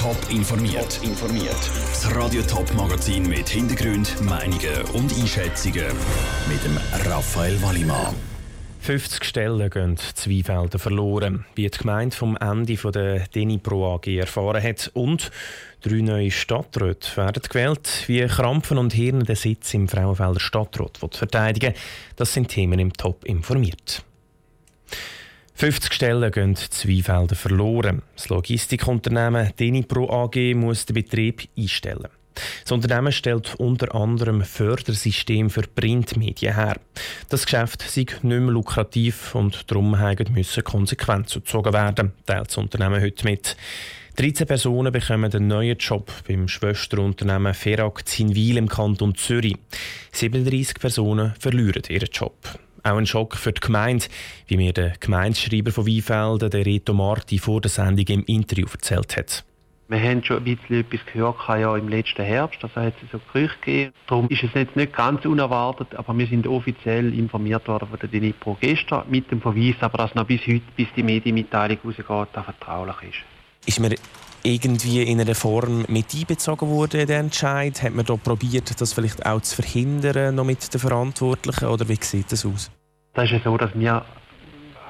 Top informiert. informiert. Das Radio Top Magazin mit Hintergrund, Meinungen und Einschätzungen mit dem Raphael Wallimann. 50 Stellen gehen Zweifelder verloren, wie die Gemeinde vom Ende der Denipro AG erfahren hat. Und drei neue Stadträte werden gewählt, wie Krampfen und Hirn den Sitz im Frauenfelder Stadtrat verteidigen Das sind Themen im Top informiert. 50 Stellen gehen Zweifelder verloren. Das Logistikunternehmen Denipro AG muss den Betrieb einstellen. Das Unternehmen stellt unter anderem Fördersystem für Printmedien her. Das Geschäft sei nicht mehr lukrativ und darum müssen Konsequenzen gezogen werden, teilt das Unternehmen heute mit. 13 Personen bekommen einen neuen Job beim Schwesterunternehmen Ferag Zinwil im Kanton Zürich. 37 Personen verlieren ihren Job. Auch ein Schock für die Gemeinde, wie mir der Gemeindeschreiber von Weinfelden, der Reto Marti, vor der Sendung im Interview erzählt hat. Wir haben schon ein bisschen etwas gehört ja im letzten Herbst, das hat es so Gerüchte gegeben. Darum ist es jetzt nicht ganz unerwartet, aber wir sind offiziell informiert worden von der Dinipro gestern mit dem Verweis, aber dass noch bis heute, bis die Medienmitteilung rausgeht, da vertraulich ist. Ist mir irgendwie in einer Form mit einbezogen worden, der Entscheid? Hat man da probiert, das vielleicht auch zu verhindern, noch mit den Verantwortlichen, oder wie sieht das aus? Das ist ja so, dass wir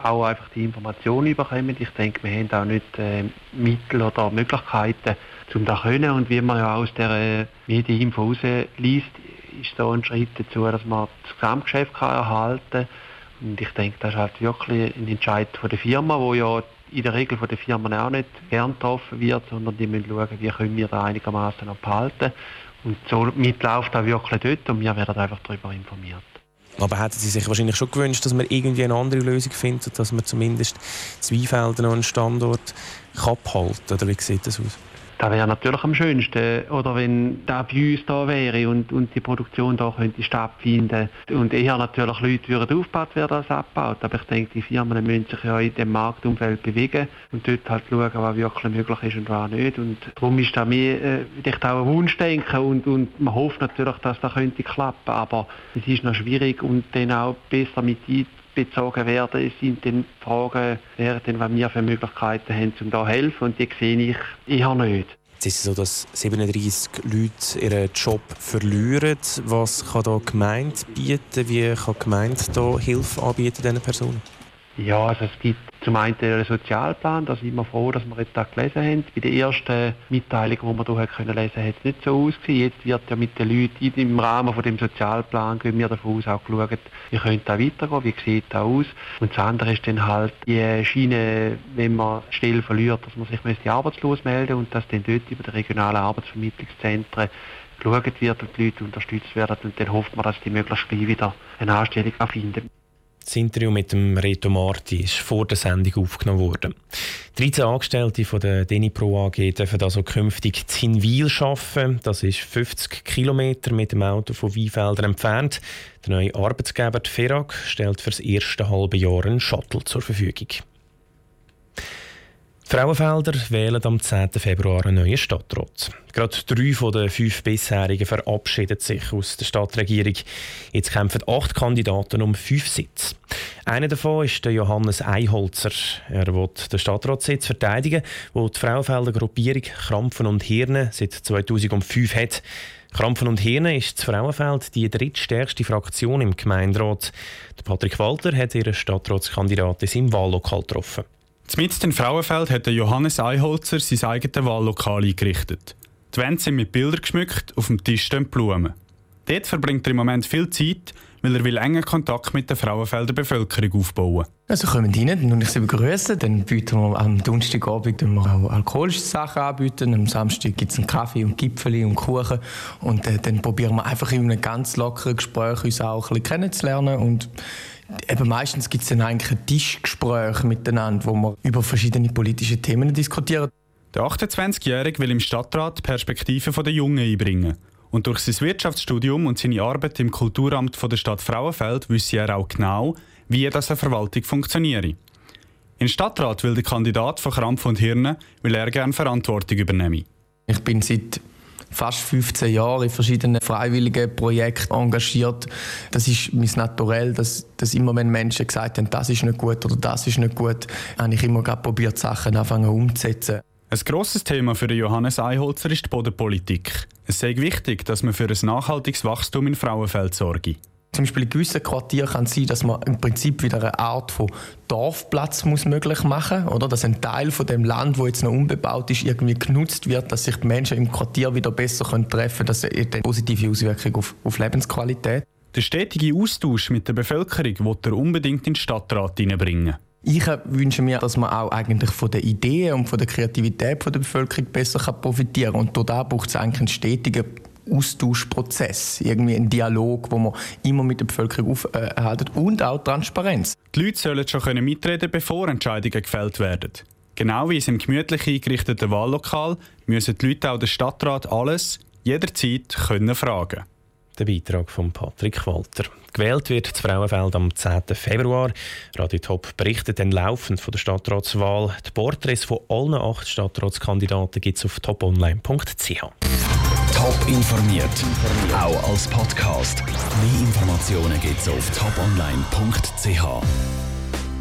auch einfach die Informationen bekommen. Ich denke, wir haben auch nicht äh, Mittel oder Möglichkeiten, um das zu können. Und wie man ja aus der äh, Medieninfo liest, ist so ein Schritt dazu, dass man das Gesamtgeschäft kann erhalten kann. Und ich denke, das ist halt wirklich ein Entscheid von der Firma, wo ja in der Regel von den Firmen auch nicht gern getroffen wird, sondern die müssen schauen, wie können wir da einigermaßen behalten. Und so mitläuft auch wirklich dort und wir werden einfach darüber informiert. Aber hätten Sie sich wahrscheinlich schon gewünscht, dass man irgendwie eine andere Lösung findet, dass man zumindest Zweifelden noch einen Standort kann behalten Oder wie sieht das aus? Das wäre natürlich am schönsten, oder wenn da bei uns da wäre und, und die Produktion da könnte stattfinden und eher natürlich Leute würden aufgebaut werden als abgebaut. Aber ich denke, die Firmen müssen sich ja in dem Marktumfeld bewegen und dort halt schauen, was wirklich möglich ist und was nicht. Und darum ist da mehr äh, auch ein Wunschdenken und, und man hofft natürlich, dass das könnte klappen, aber es ist noch schwierig und dann auch besser mit bezogen werden, sind dann Fragen, was wir für Möglichkeiten haben, um da zu helfen. Und die sehe ich eher nicht. Jetzt ist es so, dass 37 Leute ihren Job verlieren. Was kann da die Gemeinde bieten? Wie kann die Gemeinde da Hilfe anbieten diesen Personen? Ja, also es gibt zum einen den Sozialplan, da sind wir froh, dass wir jetzt da gelesen haben. Bei der ersten Mitteilung, die wir hier können lesen hat es nicht so ausgesehen. Jetzt wird ja mit den Leuten im Rahmen von dem Sozialplan, gehen wir davon aus, auch geschaut, wie könnte da weitergehen, wie sieht das aus. Und das andere ist dann halt die Schiene, wenn man Stelle verliert, dass man sich arbeitslos melden und dass dann dort über die regionalen Arbeitsvermittlungszentren geschaut wird und die Leute unterstützt werden und dann hofft man, dass die möglichst gleich wieder eine Anstellung finden. Das Interview mit dem Reto Marti ist vor der Sendung aufgenommen worden. 13 Angestellte von der Denipro AG dürfen also künftig in Hinwil arbeiten. Das ist 50 Kilometer mit dem Auto von Weinfeldern entfernt. Der neue Arbeitsgeber die Ferag stellt für das erste halbe Jahr einen Shuttle zur Verfügung. Frauenfelder wählen am 10. Februar einen neuen Stadtrat. Gerade drei von den fünf bisherigen verabschieden sich aus der Stadtregierung. Jetzt kämpfen acht Kandidaten um fünf Sitze. Einer davon ist der Johannes Eiholzer. Er wird den Stadtratssitz verteidigen, wo die Frauenfelder Gruppierung Krampfen und Hirne seit 2005 hat. Krampfen und Hirne ist das Frauenfeld die drittstärkste Fraktion im Gemeinderat. Patrick Walter hat ihren Stadtratskandidaten im Wahllokal getroffen. Mitten in Frauenfeld hat Johannes Eiholzer sein eigenes Wahllokal eingerichtet. Die Wände sind mit Bildern geschmückt, auf dem Tisch stehen Blumen. Dort verbringt er im Moment viel Zeit, weil er will engen Kontakt mit der Frauenfelder Bevölkerung aufbauen Also kommen rein und ich sie begrüßen. Dann bieten wir am Donnerstagabend wir auch alkoholische Sachen anbieten. Am Samstag gibt es einen Kaffee und Gipfeli und Kuchen. Und äh, dann probieren wir einfach in einem ganz lockeren Gespräch uns auch ein bisschen kennenzulernen. Und Eben meistens gibt es dann eigentlich ein Tischgespräch miteinander, wo wir über verschiedene politische Themen diskutieren. Der 28-Jährige will im Stadtrat Perspektiven der Jungen einbringen. Und durch sein Wirtschaftsstudium und seine Arbeit im Kulturamt von der Stadt Frauenfeld wüsste er auch genau, wie das eine Verwaltung funktioniert. Im Stadtrat will der Kandidat von Krampf und Hirne will er gerne Verantwortung übernehmen. Ich bin seit fast 15 Jahre in verschiedenen freiwilligen Projekten engagiert. Das ist mein Naturell, dass, dass immer wenn Menschen gesagt haben, das ist nicht gut oder das ist nicht gut, habe ich immer probiert, Sachen anfangen umzusetzen. Ein grosses Thema für Johannes Eiholzer ist die Bodenpolitik. Es sei wichtig, dass man für ein nachhaltiges Wachstum in Frauenfeld sorge. Zum Beispiel in gewissen Quartieren kann es sein, dass man im Prinzip wieder eine Art von Dorfplatz muss möglich machen oder dass ein Teil von dem Land, wo jetzt noch unbebaut ist, irgendwie genutzt wird, dass sich die Menschen im Quartier wieder besser können treffen können. Das hat eine positive Auswirkung auf, auf Lebensqualität. Der stetige Austausch mit der Bevölkerung wird er unbedingt in den Stadtrat hineinbringen. Ich wünsche mir, dass man auch eigentlich von den Ideen und von der Kreativität der Bevölkerung besser profitieren kann. Und da braucht es eigentlich einen stetigen Austauschprozess, irgendwie ein Dialog, wo man immer mit der Bevölkerung aufhält und auch Transparenz. Die Leute sollen schon mitreden bevor Entscheidungen gefällt werden. Genau wie es im gemütlich eingerichteten Wahllokal müssen die Leute auch den Stadtrat alles, jederzeit können fragen Der Beitrag von Patrick Walter. Gewählt wird das Frauenfeld am 10. Februar. Radio Top berichtet dann laufend von der Stadtratswahl. Die Porträts von allen acht Stadtratskandidaten gibt es auf toponline.ch. Top informiert, auch als Podcast. Mehr Informationen gibt es auf toponline.ch.